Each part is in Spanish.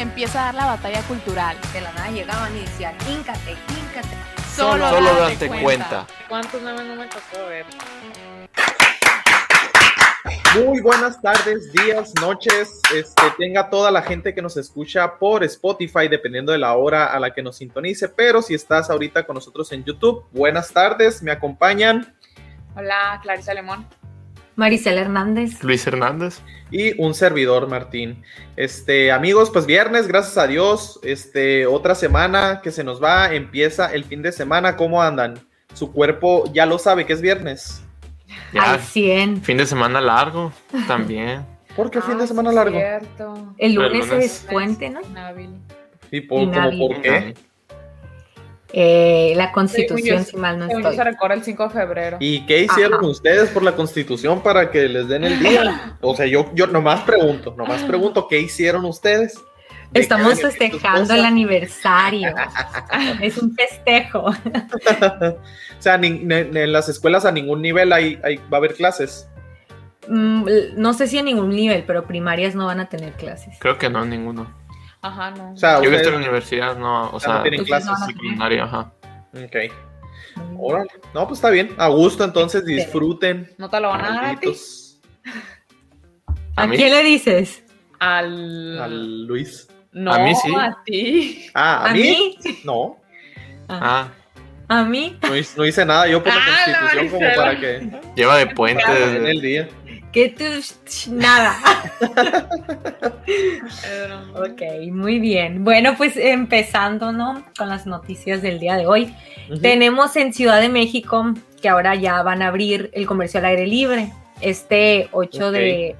Empieza a dar la batalla cultural. De la nada llegaban y decían, híncate, híncate. Solo, Solo date date cuenta. ¿Cuántos memes no me tocó ver? Muy buenas tardes, días, noches. Este, tenga toda la gente que nos escucha por Spotify, dependiendo de la hora a la que nos sintonice. Pero si estás ahorita con nosotros en YouTube, buenas tardes. Me acompañan Hola, Clarisa Lemón. Maricela Hernández. Luis Hernández. y un servidor, Martín. Este, amigos, pues viernes, gracias a Dios. Este, otra semana que se nos va, empieza el fin de semana. ¿Cómo andan? Su cuerpo ya lo sabe que es viernes. Ya, Al 100. fin de semana largo también. ¿Por qué fin de Ah, semana sí, largo? Cierto. El lunes el lunes- es puente, ¿no? Inhábil. ¿Y por, como por qué? Eh, la constitución, si mal no Según yo estoy. se recorre el 5 de febrero. ¿Y qué hicieron Ajá. ustedes por la constitución para que les den el día? O sea, yo, yo nomás pregunto, nomás pregunto, ¿qué hicieron ustedes? ¿De Estamos festejando el aniversario. es un festejo. O sea, ni en las escuelas a ningún nivel hay, hay- va a haber clases. Mm, No sé si a ningún nivel, pero primarias no van a tener clases. Creo que no, ninguno. Ajá, no. O sea, Yo que estoy en la universidad, no, o no sea, tienen clases. no van a tener. secundaria, ajá. Ok. Órale. No, pues está bien. A gusto, entonces disfruten. ¿No te lo van a dar a ti? ¿A, quién le dices? Al... Al Luis. No, A mí sí. a ti. Ah, ¿a, ¿A mí? mí? No, Ah, ¿A mí? no hice, no hice nada yo por la Ah, la constitución como para que lleva de puente. en el día. ¿Qué tú? Nada. Ok, muy bien. Bueno, pues empezando, ¿no? Con las noticias del día de hoy. Tenemos en Ciudad de México que ahora ya van a abrir el comercio al aire libre. Este 8 de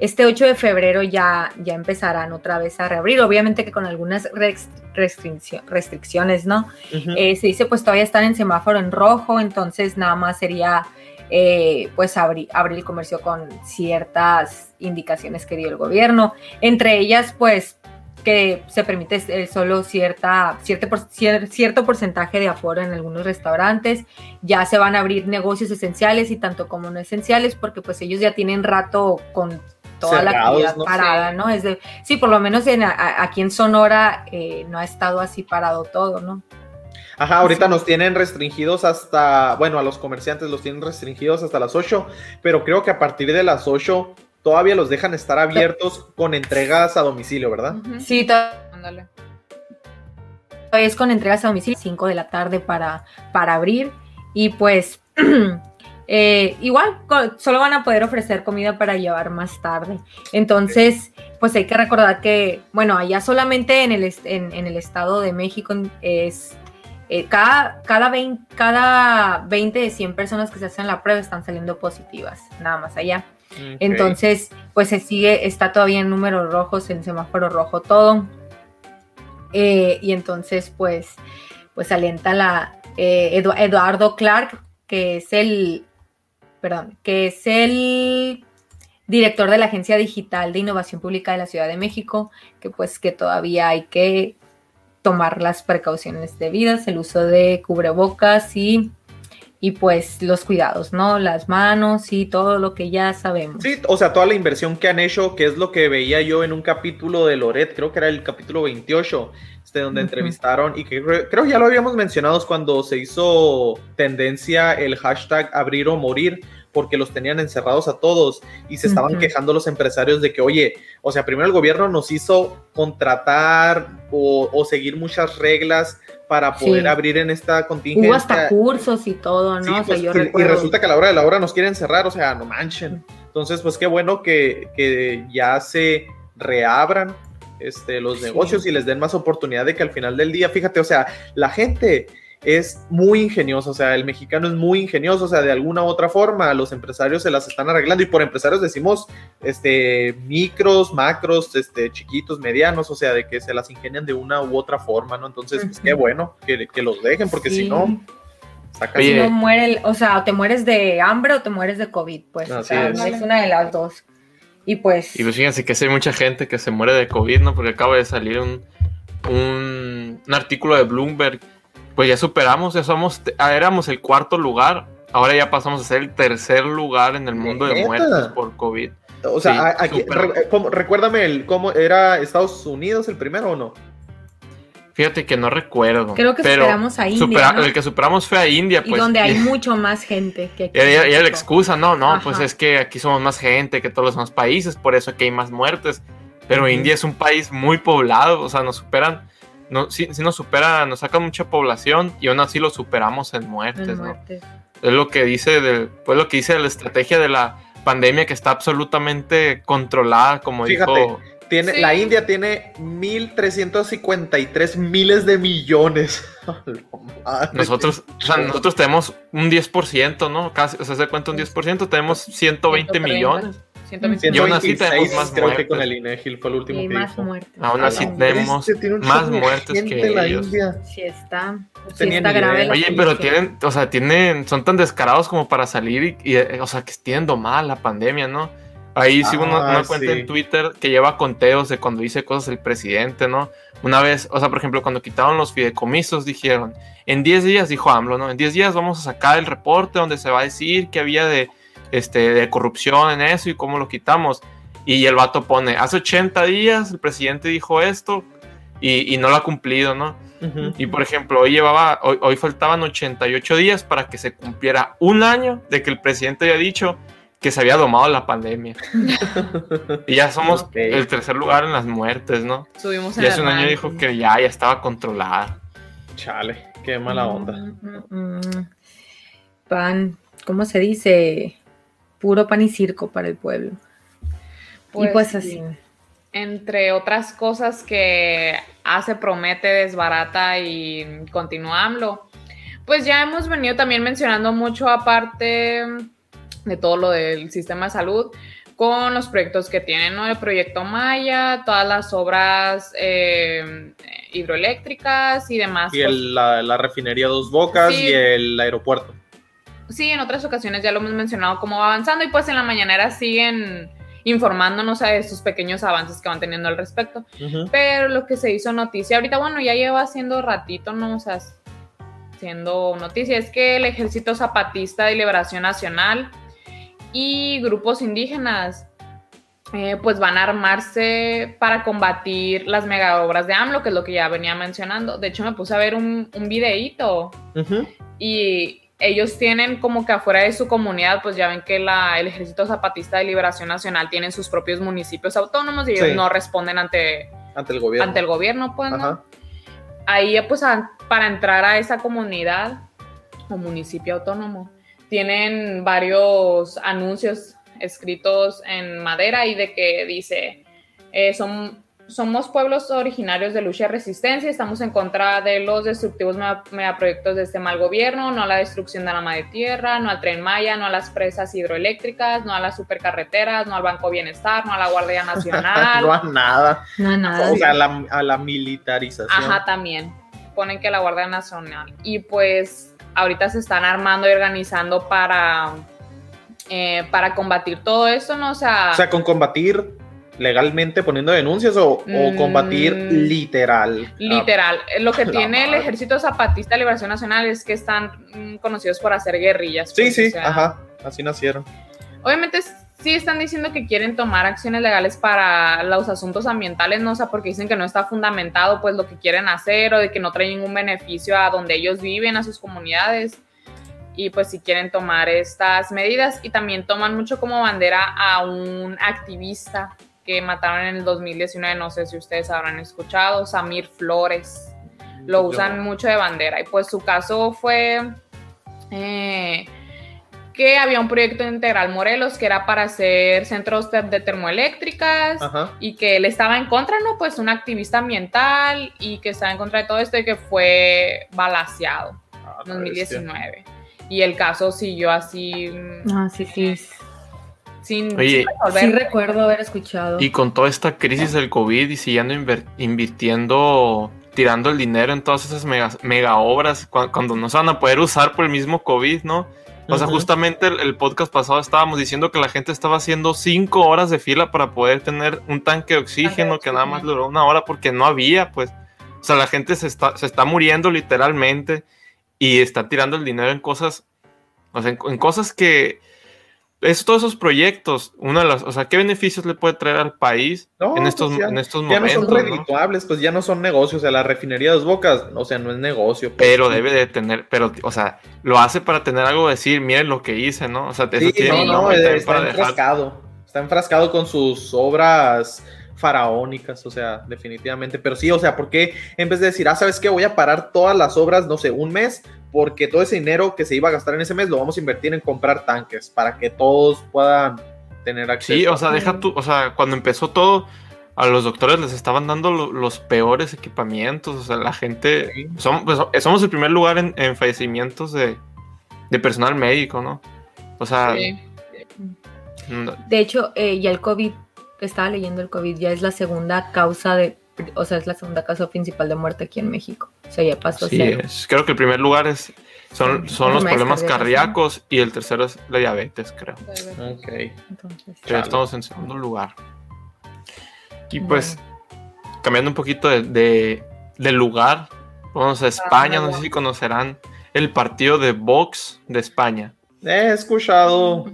este 8 de febrero ya, ya empezarán otra vez a reabrir, obviamente que con algunas restriccio- restricciones, ¿no? Eh, se dice pues todavía están en semáforo en rojo, entonces nada más sería eh, pues abrir, abrir el comercio con ciertas indicaciones que dio el gobierno, entre ellas pues que se permite eh, solo cierta, cierto, por- cier- cierto porcentaje de aforo en algunos restaurantes, ya se van a abrir negocios esenciales y tanto como no esenciales, porque pues ellos ya tienen rato con toda la actividad ¿no? parada, ¿no? Es de, sí, por lo menos en, a- aquí en Sonora eh, no ha estado así parado todo, ¿no? Ajá, ahorita Sí. nos tienen restringidos hasta, bueno, a los comerciantes los tienen restringidos hasta las 8, pero creo que a partir de las 8 todavía los dejan estar abiertos con entregas a domicilio, ¿verdad? Sí, todavía Ándale. es con entregas a domicilio, 5 de la tarde para, para abrir. Y pues, eh, igual, solo van a poder ofrecer comida para llevar más tarde. Entonces, pues hay que recordar que, bueno, allá solamente en el, en el Estado de México es... eh, cada, cada, 20, cada 20 de 100 personas que se hacen la prueba están saliendo positivas, nada más allá. Entonces, pues se sigue, está todavía en números rojos, en semáforo rojo todo. Eh, y entonces, pues, pues alienta la eh, Edu- Eduardo Clark, que es el, perdón, que es el director de la Agencia Digital de Innovación Pública de la Ciudad de México, que pues que todavía hay que tomar las precauciones debidas, el uso de cubrebocas y, y pues los cuidados, ¿no? Las manos y todo lo que ya sabemos. Sí, o sea, toda la inversión que han hecho, que es lo que veía yo en un capítulo de Loret, creo que era el capítulo 28, este, donde entrevistaron, y que cre- creo ya lo habíamos mencionado cuando se hizo tendencia el hashtag abrir o morir, porque los tenían encerrados a todos y se estaban quejando los empresarios de que, oye, o sea, primero el gobierno nos hizo contratar o, o seguir muchas reglas para poder Sí. abrir en esta contingencia. Hubo hasta cursos y todo, ¿no? Sí, o sea, pues, yo y- resulta que a la hora de la hora nos quieren cerrar, o sea, no manchen. Entonces, pues qué bueno que, que ya se reabran este, los Sí. negocios y les den más oportunidad de que al final del día, fíjate, o sea, la gente es muy ingenioso, o sea, el mexicano es muy ingenioso, o sea, de alguna u otra forma los empresarios se las están arreglando y por empresarios decimos este micros, macros, este chiquitos, medianos, o sea, de que se las ingenian de una u otra forma, ¿no? Entonces, pues qué bueno que, que los dejen, porque si no, sacan Oye, Si no muere, el- o sea, te mueres de hambre o te mueres de COVID, pues, o sea, es. una de las dos. Y pues, Y pues fíjense que sí hay mucha gente que se muere de COVID, ¿no? Porque acaba de salir un, un, un artículo de Bloomberg. Pues ya superamos, ya somos, ah, éramos el cuarto lugar, ahora ya pasamos a ser el tercer lugar en el mundo de muertes por COVID. O sea, Sí, a- aquí, re- ¿cómo- recuérdame el, cómo era Estados Unidos el primero o no? Fíjate que no recuerdo. creo que pero superamos a India, supera- ¿no? El que superamos fue a India, y pues. donde hay y- mucho más gente que aquí. Y y era la excusa, no, no, Ajá. pues es que aquí somos más gente que todos los demás países, por eso aquí hay más muertes. Pero Ujú. India es un país muy poblado, o sea, nos superan, no, sí, sí nos supera, nos sacan mucha población y aún así lo superamos en En muertes, ¿no? Es lo que dice del, pues lo que dice de la estrategia de la pandemia que está absolutamente controlada, como Fíjate, dijo. Tiene, Sí. La India tiene 1.353 miles de millones. Nosotros, o sea, nosotros tenemos un 10%, ¿no? Casi, o sea, se cuenta un 10%, tenemos 120 130. millones. 120. Y aún así tenemos 126 más creo que muertes. con el INEGI fue el último Y que más dijo. muertes. Aún así Ay, tenemos Este más muertes que la ellos. India. Sí está, sí tenía está grave Oye, pero tienen, o sea, tienen, son tan descarados como para salir y, y, eh, o sea, que tienen domada la pandemia, ¿no? Ahí sigo una, Ah, una cuenta sí. en Twitter que lleva conteos de cuando dice cosas el presidente, ¿no? Una vez, o sea, por ejemplo, cuando quitaron los fideicomisos, dijeron, en 10 días, dijo AMLO, ¿no? En 10 días vamos a sacar el reporte donde se va a decir que había de, este, de corrupción en eso y cómo lo quitamos. Y el vato pone, hace 80 días el presidente dijo esto y, y no lo ha cumplido, ¿no? Ujú. Y por ejemplo, hoy llevaba, hoy, hoy faltaban 88 días para que se cumpliera un año de que el presidente había dicho que se había domado la pandemia. y ya somos Ok. el tercer lugar en las muertes, ¿no? Subimos Y hace un año dijo que ya, ya estaba controlada. Chale, qué mala onda. Mm, mm, mm. Pan, ¿cómo se dice? Puro pan y circo para el pueblo. y pues sí. así. Entre otras cosas que hace, promete, desbarata y continúa AMLO, pues ya hemos venido también mencionando mucho aparte de todo lo del sistema de salud con los proyectos que tienen, ¿no? El proyecto Maya, todas las obras eh, hidroeléctricas y demás. Y el- la, la refinería Dos Bocas Sí. y el aeropuerto. Sí, en otras ocasiones ya lo hemos mencionado cómo va avanzando y pues en la mañanera siguen informándonos de estos pequeños avances que van teniendo al respecto. Pero lo que se hizo noticia ahorita, bueno, ya lleva siendo ratito, ¿no? O sea, siendo noticia, es que el Ejército Zapatista de Liberación Nacional y grupos indígenas eh, pues van a armarse para combatir las mega obras de AMLO, que es lo que ya venía mencionando. De hecho, me puse a ver un, un videíto y ellos tienen como que afuera de su comunidad, pues ya ven que la, el Ejército Zapatista de Liberación Nacional tiene sus propios municipios autónomos y ellos Sí. no responden ante, Ante el gobierno. ante el gobierno, pues, ¿no? Ahí, pues, a- para entrar a esa comunidad o municipio autónomo, tienen varios anuncios escritos en madera y de que dice, eh, son, somos pueblos originarios de lucha y resistencia, estamos en contra de los destructivos mega- megaproyectos de este mal gobierno, no a la destrucción de la madre tierra, no al tren Maya, no a las presas hidroeléctricas, no a las supercarreteras, no al Banco Bienestar, no a la Guardia Nacional. no a nada. No, nada. O sea, a la, a la militarización. Ajá, también. Ponen que la Guardia Nacional. Y pues ahorita se están armando y organizando para, eh, para combatir todo esto, ¿no? O sea, O sea, con combatir legalmente poniendo denuncias o, o Mm. combatir literal. literal. Eh, Lo que tiene el. Ejército Zapatista de Liberación Nacional es que están mm, conocidos por hacer guerrillas. Ah, sí, pues, sí, o sea, ajá. Así nacieron. Obviamente sí están diciendo que quieren tomar acciones legales para los asuntos ambientales, no o sea, porque dicen que no está fundamentado pues lo que quieren hacer o de que no trae ningún beneficio a donde ellos viven, a sus comunidades. Y pues si quieren tomar estas medidas y también toman mucho como bandera a un activista que mataron en el 2019, no sé si ustedes habrán escuchado, Samir Flores lo usan mucho de bandera. Y pues su caso fue eh, que había un proyecto integral Morelos que era para hacer centros de, de termoeléctricas Ajá. y que él estaba en contra, ¿no? Pues un activista ambiental y que estaba en contra de todo esto y que fue balaseado. Ah, la 2019. Y el caso siguió así Ah, sí, sí. Sin, Oye, sin. Sí recuerdo haber escuchado. Y con toda esta crisis del COVID y siguiendo invirtiendo, tirando el dinero en todas esas mega, mega obras, cua- cuando no se van a poder usar por el mismo COVID, ¿no? O sea, justamente el, el podcast pasado estábamos diciendo que la gente estaba haciendo cinco horas de fila para poder tener un tanque de oxígeno que nada más duró una hora porque no había, pues. O sea, la gente se está, se está muriendo literalmente y está tirando el dinero en cosas, o sea, en, en cosas que... Es, todos esos proyectos, una de las, o sea, ¿qué beneficios le puede traer al país No, en estos, pues ya- en estos Ya no momentos? son ¿no? redituables, pues ya no son negocios. O sea, la refinería de dos bocas, o sea, no es negocio. pues. Pero debe de tener, pero, o sea, lo hace para tener algo que decir, miren lo que hice, ¿no? O sea, eso Sí, tiene no, no, está dejar. enfrascado. Está enfrascado con sus obras faraónicas, o sea, definitivamente. Pero sí, o sea, ¿por qué en vez de decir, ah, ¿sabes qué? Voy a parar todas las obras, no sé, un mes, porque todo ese dinero que se iba a gastar en ese mes lo vamos a invertir en comprar tanques para que todos puedan tener acceso. Sí, o sea, deja tú, o sea, cuando empezó todo, a los doctores les estaban dando lo- los peores equipamientos, o sea, la gente, Sí. somos, pues, somos el primer lugar en, en fallecimientos de, de personal médico, ¿no? O sea, Sí. no- De hecho, eh, ya el COVID, estaba leyendo el COVID, ya es la segunda causa de, o sea, es la segunda causa principal de muerte aquí en México. O sea, ya pasó a sí cero. es. Creo que el primer lugar es, son, son los problemas cardíacos y el tercero es la diabetes, creo. Ok. Entonces, estamos en segundo lugar. Y pues, cambiando un poquito de, de- de lugar, vamos a España, no sé si conocerán el partido de Vox de España. He escuchado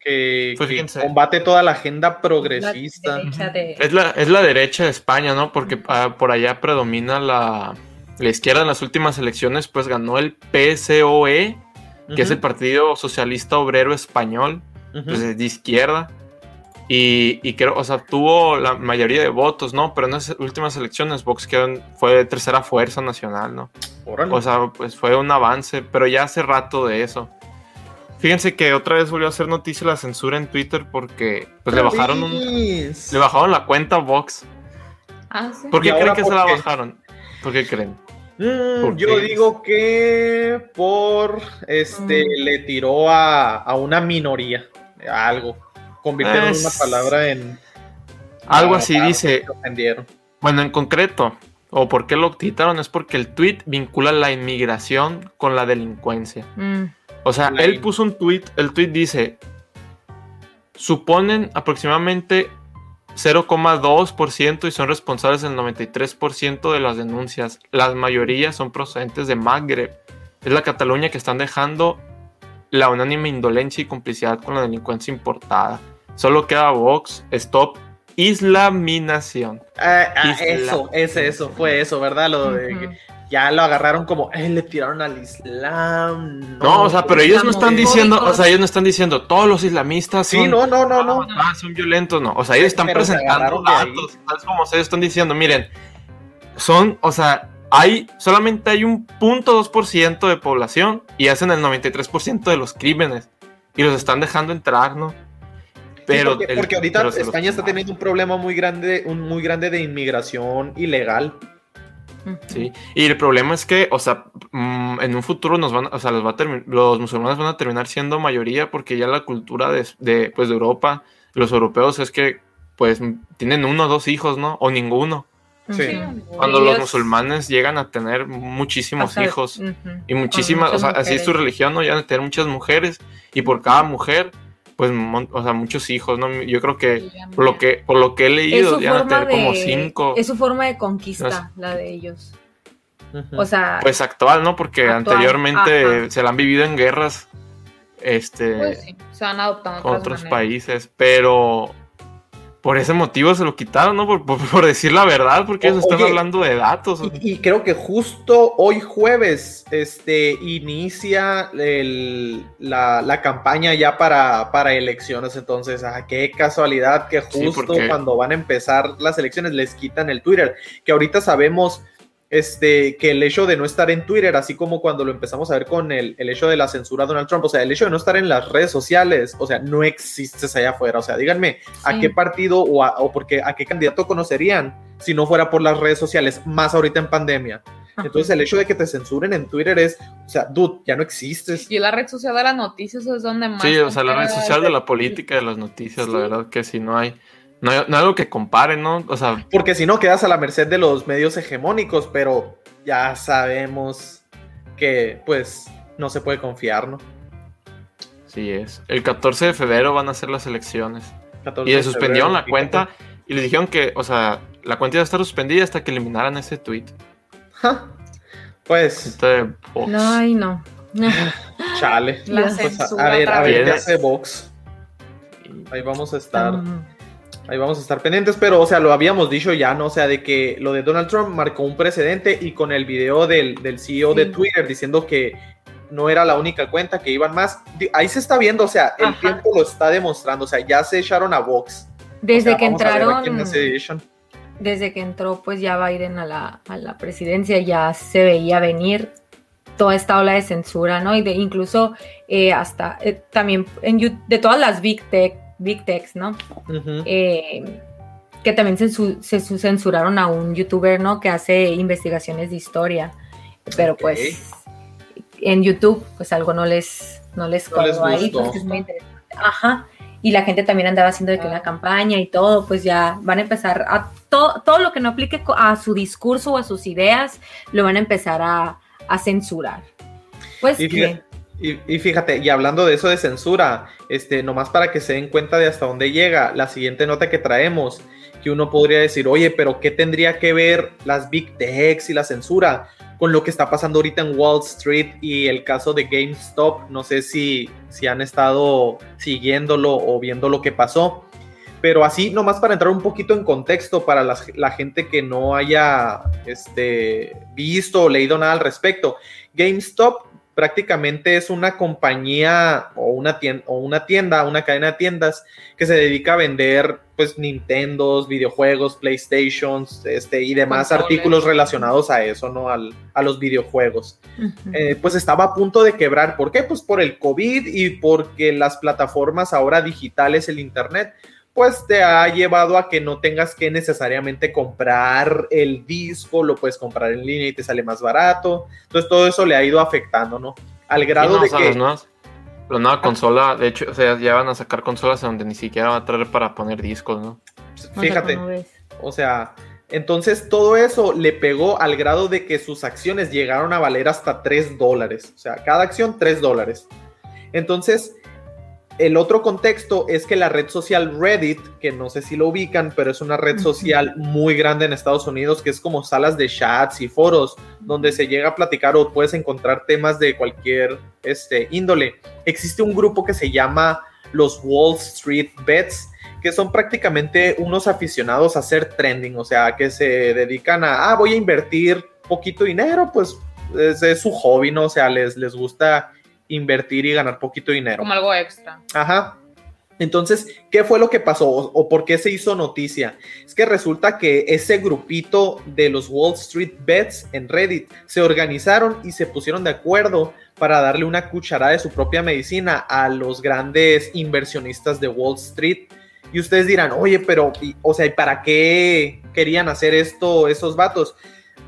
que, Pues que combate toda la agenda La progresista. derecha de- Es la, es la derecha de España, ¿no? Porque ah, por allá predomina la, la izquierda en las últimas elecciones, pues ganó el PSOE, que es el Partido Socialista Obrero Español, Ujú. pues es de izquierda. Y, y creo, o sea, tuvo la mayoría de votos, ¿no? Pero en las últimas elecciones Vox quedó en- fue de tercera fuerza nacional, ¿no? Órale. O sea, pues fue un avance, pero ya hace rato de eso. Fíjense que otra vez volvió a hacer noticia la censura en Twitter porque pues le bajaron un, le bajaron la cuenta a Vox. Ah, sí. ¿Por qué ¿Y creen que se la bajaron? ¿Por qué creen? Mm, ¿Por yo qué? digo que por este Mm. le tiró a, a una minoría, a algo. Convirtieron Es- una palabra en Algo Ah, así claro, dice. Bueno, en concreto, o por qué lo quitaron, es porque el tweet vincula la inmigración con la delincuencia. Mm, O sea, él puso un tweet, el tweet dice, suponen aproximadamente 0,2% y son responsables del 93% de las denuncias. La mayoría son procedentes de Magreb. Es la Cataluña que están dejando la unánime indolencia y complicidad con la delincuencia importada. Solo queda Vox, stop, islaminación. Ah, ah, eso, ese, eso, fue eso, ¿verdad? Lo de ujú. que ya lo agarraron como, eh, le tiraron al Islam. No, o sea, pero ellos no están diciendo, o sea, ellos no están diciendo, todos los islamistas son Sí, no, no, no, no. Ah, son violentos, no. O sea, ellos están Pero presentando datos. Tal como ustedes están diciendo, miren, son, o sea, hay, solamente hay un punto dos por ciento de población y hacen el 93% de los crímenes. Y los están dejando entrar, ¿no? Pero Sí, porque, el- porque ahorita pero España está teniendo un problema muy grande, un muy grande de inmigración ilegal. Sí, y el problema es que, o sea, mm, en un futuro nos van, o sea, los, va a los musulmanes van a terminar siendo mayoría porque ya la cultura de, de, pues, de Europa, los europeos es que, pues, tienen uno o dos hijos, ¿no? O ninguno. Sí. Cuando los musulmanes llegan a tener muchísimos hijos y muchísimas, o sea, así es su religión, ¿no? Ya de tener muchas mujeres y por cada mujer, pues, mon- o sea, muchos hijos, ¿no? Yo creo que por lo que, por lo que he leído, ya van a tener como cinco, es su forma de conquista, la de ellos. O sea, pues actual, ¿no? Porque Actual, anteriormente ajá. se la han vivido en guerras, este, Pues sí, se van adoptando con otras otros maneras. países, pero por ese motivo se lo quitaron, ¿no? Por, por- por decir la verdad, porque ellos están oye, hablando de datos. Y, y creo que justo hoy jueves este, inicia el- la, la campaña ya para, para elecciones. Entonces, ah, qué casualidad que justo cuando van a empezar las elecciones les quitan el Twitter. Que ahorita sabemos este, que el hecho de no estar en Twitter, así como cuando lo empezamos a ver con el, el hecho de la censura a Donald Trump, o sea, el hecho de no estar en las redes sociales, o sea, no existes allá afuera. O sea, díganme, ¿a qué partido o, a, o porque, a qué candidato conocerían si no fuera por las redes sociales, más ahorita en pandemia? Entonces el hecho de que te censuren en Twitter es, o sea, dude, ya no existes. Y la red social de las noticias es donde más. Sí, o sea, la red social de la política, de las noticias, Sí. la verdad que si no hay, no hay, no hay algo que compare, ¿no? O sea, Porque si no, quedas a la merced de los medios hegemónicos, pero ya sabemos que, pues, no se puede confiar, ¿no? sí es. El 14 de febrero van a ser las elecciones. 14 Y le suspendieron febrero, la cuenta fíjate. y le dijeron que, o sea, la cuenta iba a estar suspendida hasta que eliminaran ese tweet. Ja. Pues, Entonces, Vox. No, ay, no. Chale. La Pues, a- ver, a ver qué hace Vox. Ahí vamos a estar. Ahí vamos a estar pendientes, pero, o sea, lo habíamos dicho ya, ¿no? O sea, de que lo de Donald Trump marcó un precedente y con el video del, del CEO de. Twitter diciendo que no era la única cuenta, que iban más. Ahí se está viendo, o sea, el Ajá. tiempo lo está demostrando, o sea, ya se echaron a Vox. Desde O sea, que entraron, desde que entró pues ya Biden a la, a la presidencia ya se veía venir toda esta ola de censura, ¿no? Y de incluso eh, hasta eh, también en, de todas las big tech, big techs, ¿no? Eh, que también se su- censuraron a un youtuber, ¿no? Que hace investigaciones de historia, pero pues en YouTube pues algo no les no les No les ahí, gustó. pues que es muy interesante. Ajá. Y la gente también andaba haciendo de que la campaña y todo, pues ya van a empezar a todo, todo lo que no aplique a su discurso o a sus ideas, lo van a empezar a, a censurar. Pues Y fíjate, y, fíjate, y hablando de eso de censura, este, nomás para que se den cuenta de hasta dónde llega, la siguiente nota que traemos, que uno podría decir, oye, pero ¿qué tendría que ver las big techs y la censura con lo que está pasando ahorita en Wall Street y el caso de GameStop? No sé si, si han estado siguiéndolo o viendo lo que pasó. Pero así, nomás para entrar un poquito en contexto para las- la gente que no haya este, visto o leído nada al respecto. GameStop prácticamente es una compañía o una tienda, o una tienda, una cadena de tiendas que se dedica a vender pues Nintendos, videojuegos, PlayStations, este y demás artículos relacionados a eso, ¿no? Al- a los videojuegos. Eh, pues estaba a punto de quebrar. ¿Por qué? Pues por el COVID y porque las plataformas ahora digitales, el Internet, pues te ha llevado a que no tengas que necesariamente comprar el disco, lo puedes comprar en línea y te sale más barato. Entonces todo eso le ha ido afectando, ¿no? Al Sí, grado no, de o sea, que... las nuevas- la nueva consola, de hecho, o sea, ya van a sacar consolas donde ni siquiera van a traer para poner discos, ¿no? Sea, Fíjate, o sea, entonces todo eso le pegó al grado de que sus acciones llegaron a valer hasta 3 dólares. O sea, cada acción 3 dólares. Entonces, el otro contexto es que la red social Reddit, que no sé si lo ubican, pero es una red social muy grande en Estados Unidos, que es como salas de chats y foros donde se llega a platicar o puedes encontrar temas de cualquier este, índole. Existe un grupo que se llama los Wall Street Bets, que son prácticamente unos aficionados a hacer trending, o sea, que se dedican a, ah, voy a invertir poquito dinero, pues es, es su hobby, ¿no? O sea, les, les gusta invertir y ganar poquito dinero. Como algo extra. Ajá. Entonces, ¿qué fue lo que pasó o, por qué se hizo noticia? Es que resulta que ese grupito de los Wall Street Bets en Reddit se organizaron y se pusieron de acuerdo para darle una cucharada de su propia medicina a los grandes inversionistas de Wall Street. Y ustedes dirán, oye, pero, o sea, ¿y para qué querían hacer esto esos vatos?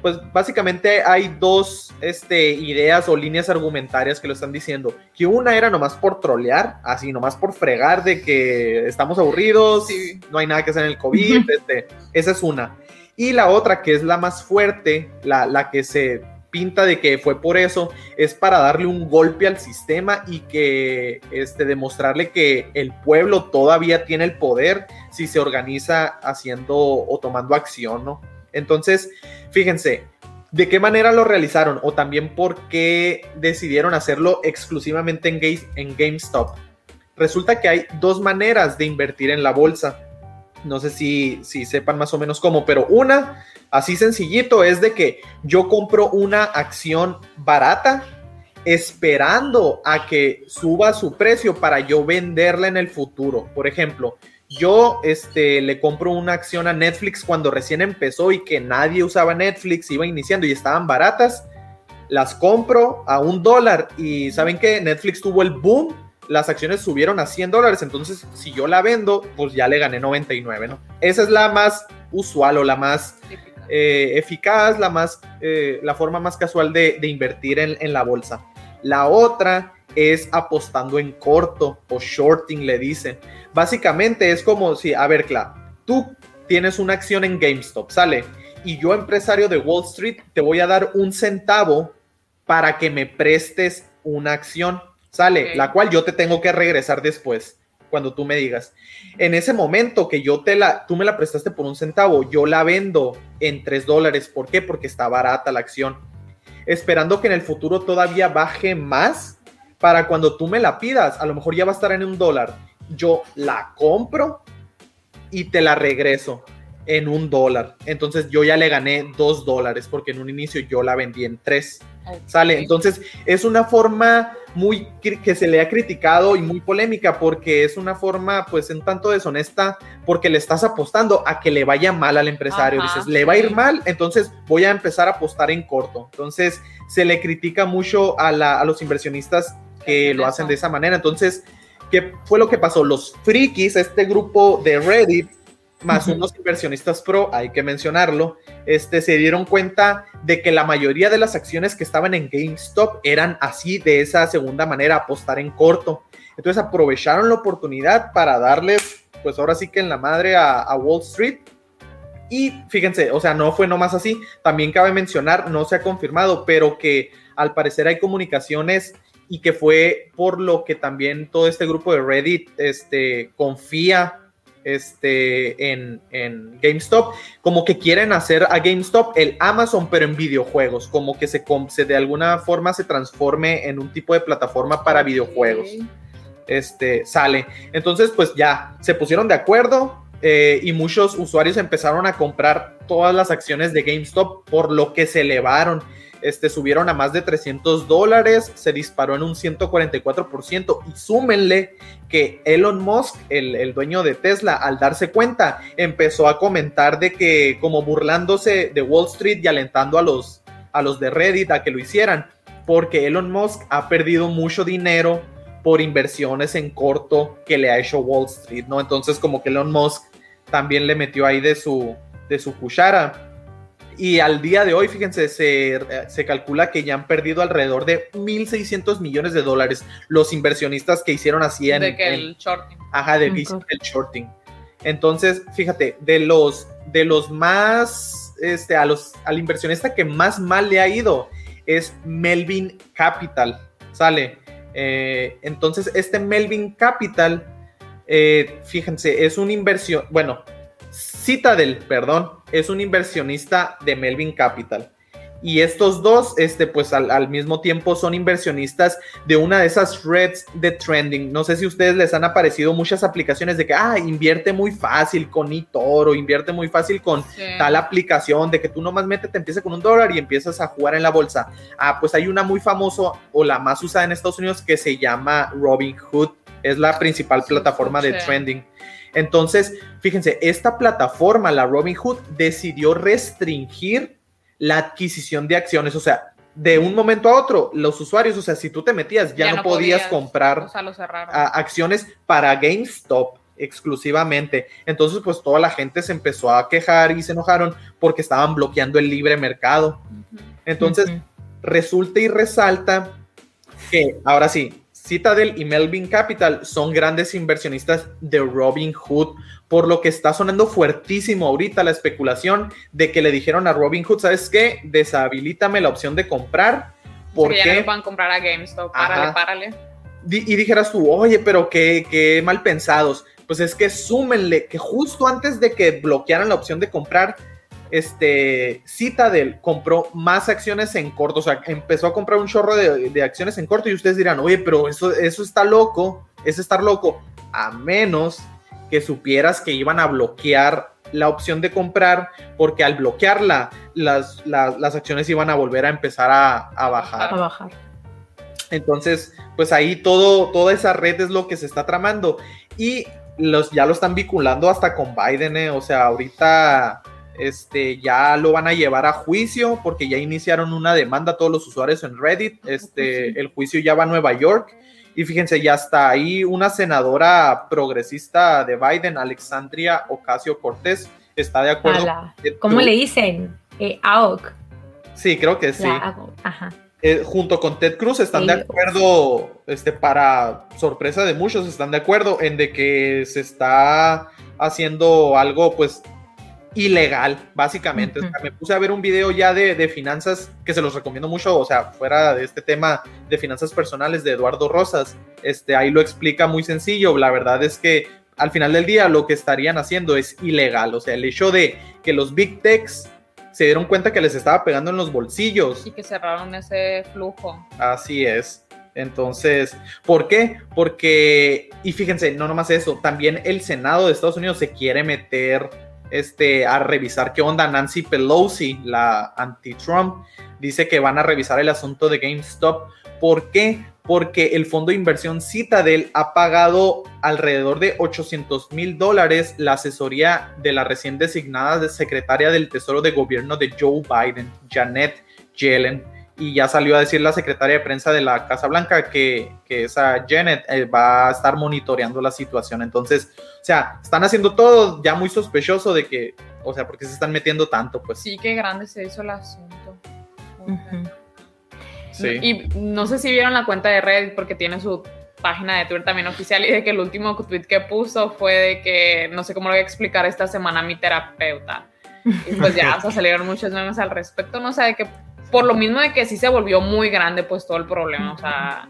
Pues básicamente hay dos este, ideas o líneas argumentarias que lo están diciendo. Que una era nomás por trolear, así nomás por fregar de que estamos aburridos, Sí. no hay nada que hacer en el COVID. este, esa es una. Y la otra, que es la más fuerte, la, la que se pinta de que fue por eso, es para darle un golpe al sistema y que este, demostrarle que el pueblo todavía tiene el poder si se organiza haciendo o tomando acción, ¿no? Entonces, fíjense, ¿de qué manera lo realizaron? O también por qué decidieron hacerlo exclusivamente en, Ga- en GameStop. Resulta que hay dos maneras de invertir en la bolsa. No sé si, si sepan más o menos cómo, pero una, así sencillito, es de que yo compro una acción barata esperando a que suba su precio para yo venderla en el futuro. Por ejemplo, yo este, le compro una acción a Netflix cuando recién empezó y que nadie usaba Netflix, iba iniciando y estaban baratas. Las compro a un dólar y saben que Netflix tuvo el boom, las acciones subieron a 100 dólares, entonces si yo la vendo, pues ya le gané 99, ¿no? Esa es la más usual o la más eh, eficaz, la, más, eh, la forma más casual de, de invertir en, en la bolsa. La otra es apostando en corto o shorting, le dicen. Básicamente es como si, a ver, Cla, tú tienes una acción en GameStop, sale, y yo, empresario de Wall Street, te voy a dar un centavo para que me prestes una acción, sale, la cual yo te tengo que regresar después, cuando tú me digas. En ese momento que yo te la, tú me la prestaste por un centavo, yo la vendo en tres dólares. ¿Por qué? Porque está barata la acción. Esperando que en el futuro todavía baje más para cuando tú me la pidas, a lo mejor ya va a estar en un dólar. Yo la compro y te la regreso en un dólar. Entonces yo ya le gané dos dólares porque en un inicio yo la vendí en tres. Sale. Entonces es una forma muy que se le ha criticado y muy polémica porque es una forma pues un tanto deshonesta porque le estás apostando a que le vaya mal al empresario. Ajá, Dices, le va a ir mal, entonces voy a empezar a apostar en corto. Entonces se le critica mucho a, la- a los inversionistas que lo hacen de esa manera. Entonces, ¿qué fue lo que pasó? Los frikis, este grupo de Reddit, más Ujú. unos inversionistas pro, hay que mencionarlo, este, se dieron cuenta de que la mayoría de las acciones que estaban en GameStop eran así, de esa segunda manera, apostar en corto. Entonces aprovecharon la oportunidad para darles, pues ahora sí que en la madre a, a Wall Street. Y fíjense, o sea, no fue nomás así. También cabe mencionar, no se ha confirmado, pero que al parecer hay comunicaciones y que fue por lo que también todo este grupo de Reddit este, confía este, en, en GameStop, como que quieren hacer a GameStop el Amazon, pero en videojuegos, como que se, se de alguna forma se transforme en un tipo de plataforma para videojuegos este, sale. Entonces, pues ya se pusieron de acuerdo eh, y muchos usuarios empezaron a comprar todas las acciones de GameStop por lo que se elevaron. Este, subieron a más de 300 dólares, se disparó en un 144% y súmenle que Elon Musk, el, el dueño de Tesla, al darse cuenta, empezó a comentar de que como burlándose de Wall Street y alentando a los, a los de Reddit a que lo hicieran, porque Elon Musk ha perdido mucho dinero por inversiones en corto que le ha hecho Wall Street, ¿no? Entonces como que Elon Musk también le metió ahí de su, de su cuchara. Y al día de hoy, fíjense, se, eh, se calcula que ya han perdido alrededor de 1.600 millones de dólares los inversionistas que hicieron así en... de que en- el shorting. Ajá, de que el shorting. Entonces, fíjate, de los, de los más, este, a los, al inversionista que más mal le ha ido es Melvin Capital, sale. Eh, entonces, este Melvin Capital, eh, fíjense, es un inversión, bueno, Citadel, perdón, es un inversionista de Melvin Capital. Y estos dos, este, pues al, al mismo tiempo son inversionistas de una de esas redes de trending. No sé si a ustedes les han aparecido muchas aplicaciones de que, ah, invierte muy fácil con eToro, invierte muy fácil con Sí. tal aplicación, de que tú nomás metes, te empieza con un dólar y empiezas a jugar en la bolsa. Ah, pues hay una muy famosa o la más usada en Estados Unidos que se llama Robinhood. Es la principal Sí, plataforma de trending. Entonces, fíjense, esta plataforma, la Robinhood, decidió restringir la adquisición de acciones. O sea, de un momento a otro, los usuarios, o sea, si tú te metías, ya, no, podías, comprar O sea, lo cerraron. a- acciones para GameStop exclusivamente. Entonces, pues toda la gente se empezó a quejar y se enojaron porque estaban bloqueando el libre mercado. Entonces, resulta y resalta que, ahora sí, Citadel y Melvin Capital son grandes inversionistas de Robin Hood, por lo que está sonando fuertísimo ahorita la especulación de que le dijeron a Robin Hood, ¿sabes qué? Deshabilítame la opción de comprar. ¿Por Porque ya no lo puedan comprar a GameStop. Ajá. Párale, párale. Y dijeras tú, oye, pero qué, qué mal pensados. Pues es que súmenle que justo antes de que bloquearan la opción de comprar, este Citadel compró más acciones en corto, o sea, empezó a comprar un chorro de, de acciones en corto y ustedes dirán, oye, pero eso, eso está loco, es estar loco, a menos que supieras que iban a bloquear la opción de comprar, porque al bloquearla, las, las, las acciones iban a volver a empezar a, a bajar. A bajar. Entonces, pues ahí todo, toda esa red es lo que se está tramando. Y los, ya lo están vinculando hasta con Biden, ¿eh? O sea, ahorita este, ya lo van a llevar a juicio porque ya iniciaron una demanda a todos los usuarios en Reddit. Este, el juicio ya va a Nueva York. Y fíjense, ya está ahí una senadora progresista de Biden, Alexandria Ocasio Cortés, está de acuerdo. la- ¿Cómo le dicen? Eh, AOC. Sí, creo que sí. Ajá. Eh, junto con Ted Cruz están de acuerdo, este, para sorpresa de muchos, están de acuerdo en de que se está haciendo algo, pues, ilegal, básicamente. O sea, me puse a ver un video ya de, de finanzas que se los recomiendo mucho, o sea, fuera de este tema de finanzas personales de Eduardo Rosas, este, ahí lo explica muy sencillo. La verdad es que al final del día lo que estarían haciendo es ilegal, o sea, el hecho de que los big techs se dieron cuenta que les estaba pegando en los bolsillos. Y que cerraron ese flujo. Así es. Entonces, ¿por qué? Porque, y fíjense, no nomás eso, también el Senado de Estados Unidos se quiere meter este, a revisar qué onda. Nancy Pelosi, la anti-Trump, dice que van a revisar el asunto de GameStop. ¿Por qué? Porque el fondo de inversión Citadel ha pagado alrededor de 800 mil dólares la asesoría de la recién designada de secretaria del Tesoro de Gobierno de Joe Biden, Janet Yellen y ya salió a decir la secretaria de prensa de la Casa Blanca que, que esa Janet eh, va a estar monitoreando la situación. Entonces, o sea, están haciendo todo ya muy sospechoso de que, o sea, porque se están metiendo tanto, pues Sí, qué grande se hizo el asunto. Sí. Y no sé si vieron la cuenta de Reddit porque tiene su página de Twitter también oficial y de que el último tweet que puso fue de que no sé cómo lo voy a explicar esta semana a mi terapeuta. Y pues ya, o sea, salieron muchos memes al respecto, no sé, de que por lo mismo de que sí se volvió muy grande pues todo el problema, o sea,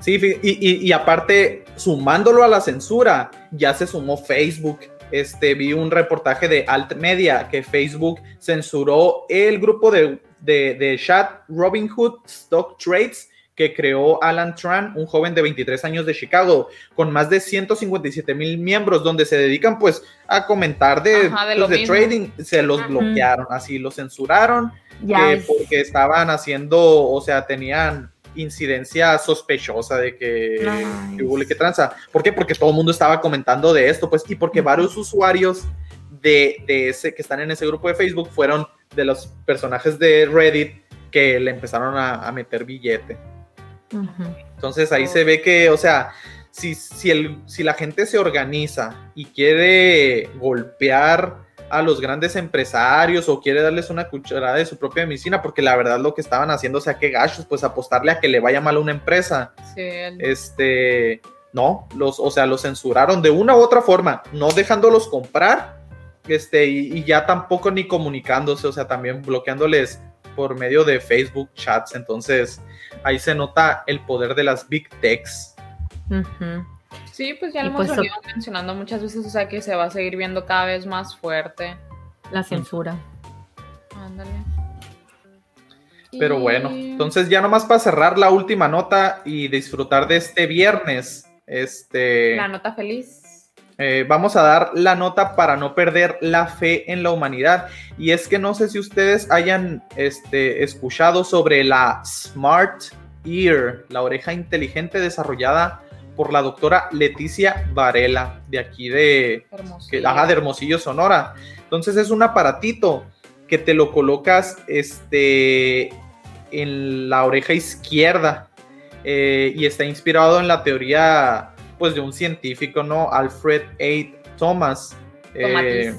Sí, y, y- y aparte, sumándolo a la censura, ya se sumó Facebook. Este, vi un reportaje de Alt Media que Facebook censuró el grupo de, de, de chat Robinhood Stock Trades que creó Alan Tran, un joven de 23 años de Chicago, con más de 157 mil miembros, donde se dedican pues a comentar de, Ajá, de pues, de trading. Se los Ujú. bloquearon, así lo censuraron Ya que es- porque estaban haciendo, o sea, tenían incidencia sospechosa de que, Nice. que hubo que tranza. ¿Por qué? Porque todo el mundo estaba comentando de esto, pues, y porque varios usuarios de, de ese que están en ese grupo de Facebook fueron de los personajes de Reddit que le empezaron a, a meter billete. Entonces ahí se ve que, o sea, si, si, el, si la gente se organiza y quiere golpear a los grandes empresarios o quiere darles una cucharada de su propia medicina, porque la verdad lo que estaban haciendo, o sea, que gachos, pues apostarle a que le vaya mal a una empresa. sí, el- Este, no, los, o sea, los censuraron de una u otra forma, no dejándolos comprar, este, y, y ya tampoco ni comunicándose, o sea, también bloqueándoles por medio de Facebook chats. Entonces, ahí se nota el poder de las big techs. Ujú. Sí, pues ya Y lo hemos pues, venido mencionando muchas veces, o sea, que se va a seguir viendo cada vez más fuerte. La censura. Ándale. Pero Y- bueno, entonces ya nomás para cerrar la última nota y disfrutar de este viernes, este, La nota feliz. eh, vamos a dar la nota para no perder la fe en la humanidad. Y es que no sé si ustedes hayan este, escuchado sobre la Smart Ear, la oreja inteligente desarrollada por la doctora Leticia Varela, de aquí de, que, ajá, de Hermosillo, Sonora. Entonces es un aparatito que te lo colocas este, en la oreja izquierda eh, y está inspirado en la teoría pues de un científico, ¿no? Alfred A. Thomas. Eh,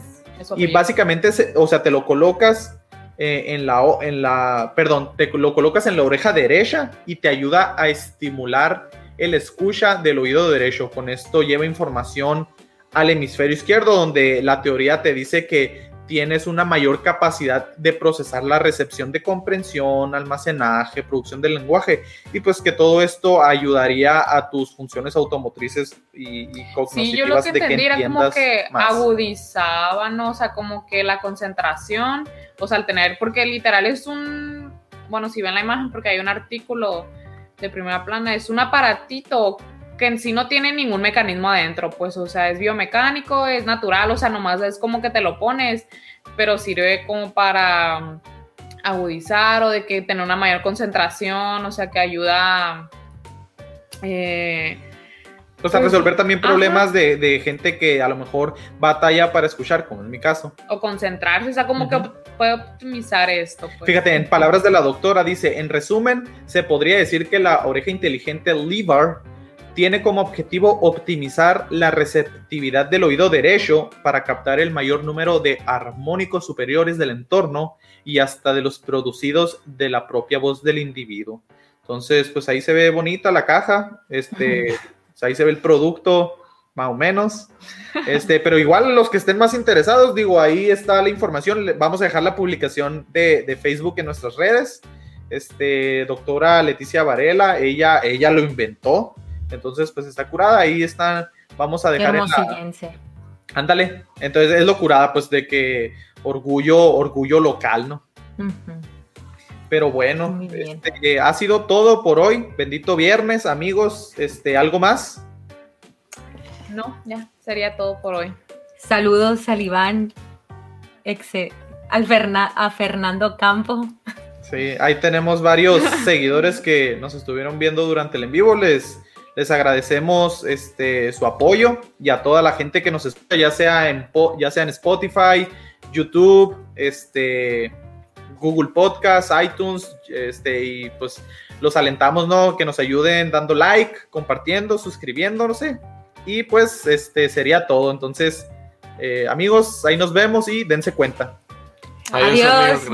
y básicamente, o sea, te lo colocas eh, en la, en la, perdón, te lo colocas en la oreja derecha y te ayuda a estimular el escucha del oído derecho. Con esto lleva información al hemisferio izquierdo, donde la teoría te dice que tienes una mayor capacidad de procesar la recepción de comprensión, almacenaje, producción del lenguaje, y pues que todo esto ayudaría a tus funciones automotrices y, y Sí, yo lo cognitivas que entendí era como que más. agudizaban, o sea, como que la concentración, o sea, al tener, porque literal es un, bueno, si ven la imagen, porque hay un artículo de primera plana, es un aparatito que en sí no tiene ningún mecanismo adentro, pues, o sea, es biomecánico, es natural, o sea, nomás es como que te lo pones, pero sirve como para um, agudizar o de que tener una mayor concentración, o sea, que ayuda... Eh, O sea, resolver también problemas de, de gente que a lo mejor batalla para escuchar, como en mi caso. o concentrarse, o sea, como Ujú. que puede optimizar esto. pues. Fíjate, en palabras de la doctora, dice, en resumen, se podría decir que la oreja inteligente Levar tiene como objetivo optimizar la receptividad del oído derecho para captar el mayor número de armónicos superiores del entorno y hasta de los producidos de la propia voz del individuo. Entonces, pues ahí se ve bonita la caja, este, ahí se ve el producto más o menos. Este, pero igual los que estén más interesados, digo, ahí está la información. Vamos a dejar la publicación de, de Facebook en nuestras redes. Este, doctora Leticia Varela, ella, ella lo inventó. Entonces, pues está curada. Ahí está. Vamos a Qué dejar en la. Ándale. Entonces es lo curada, pues, de que orgullo, orgullo local, ¿no? Ujú. Pero bueno, este, ha sido todo por hoy. Bendito viernes, amigos. Este, ¿algo más? No, ya, sería todo por hoy. Saludos al Iván, exe- al Ferna- a Fernando Campo. Sí, ahí tenemos varios seguidores que nos estuvieron viendo durante el en vivo. Les, les agradecemos este, su apoyo y a toda la gente que nos escucha, ya sea en, ya sea en Spotify, YouTube, este, Google Podcast, iTunes, este, y pues los alentamos, ¿no? Que nos ayuden dando like, compartiendo, suscribiendo, no sé. Y pues este sería todo. Entonces, eh, amigos, ahí nos vemos y dense cuenta. Adiós, Adiós, amigos,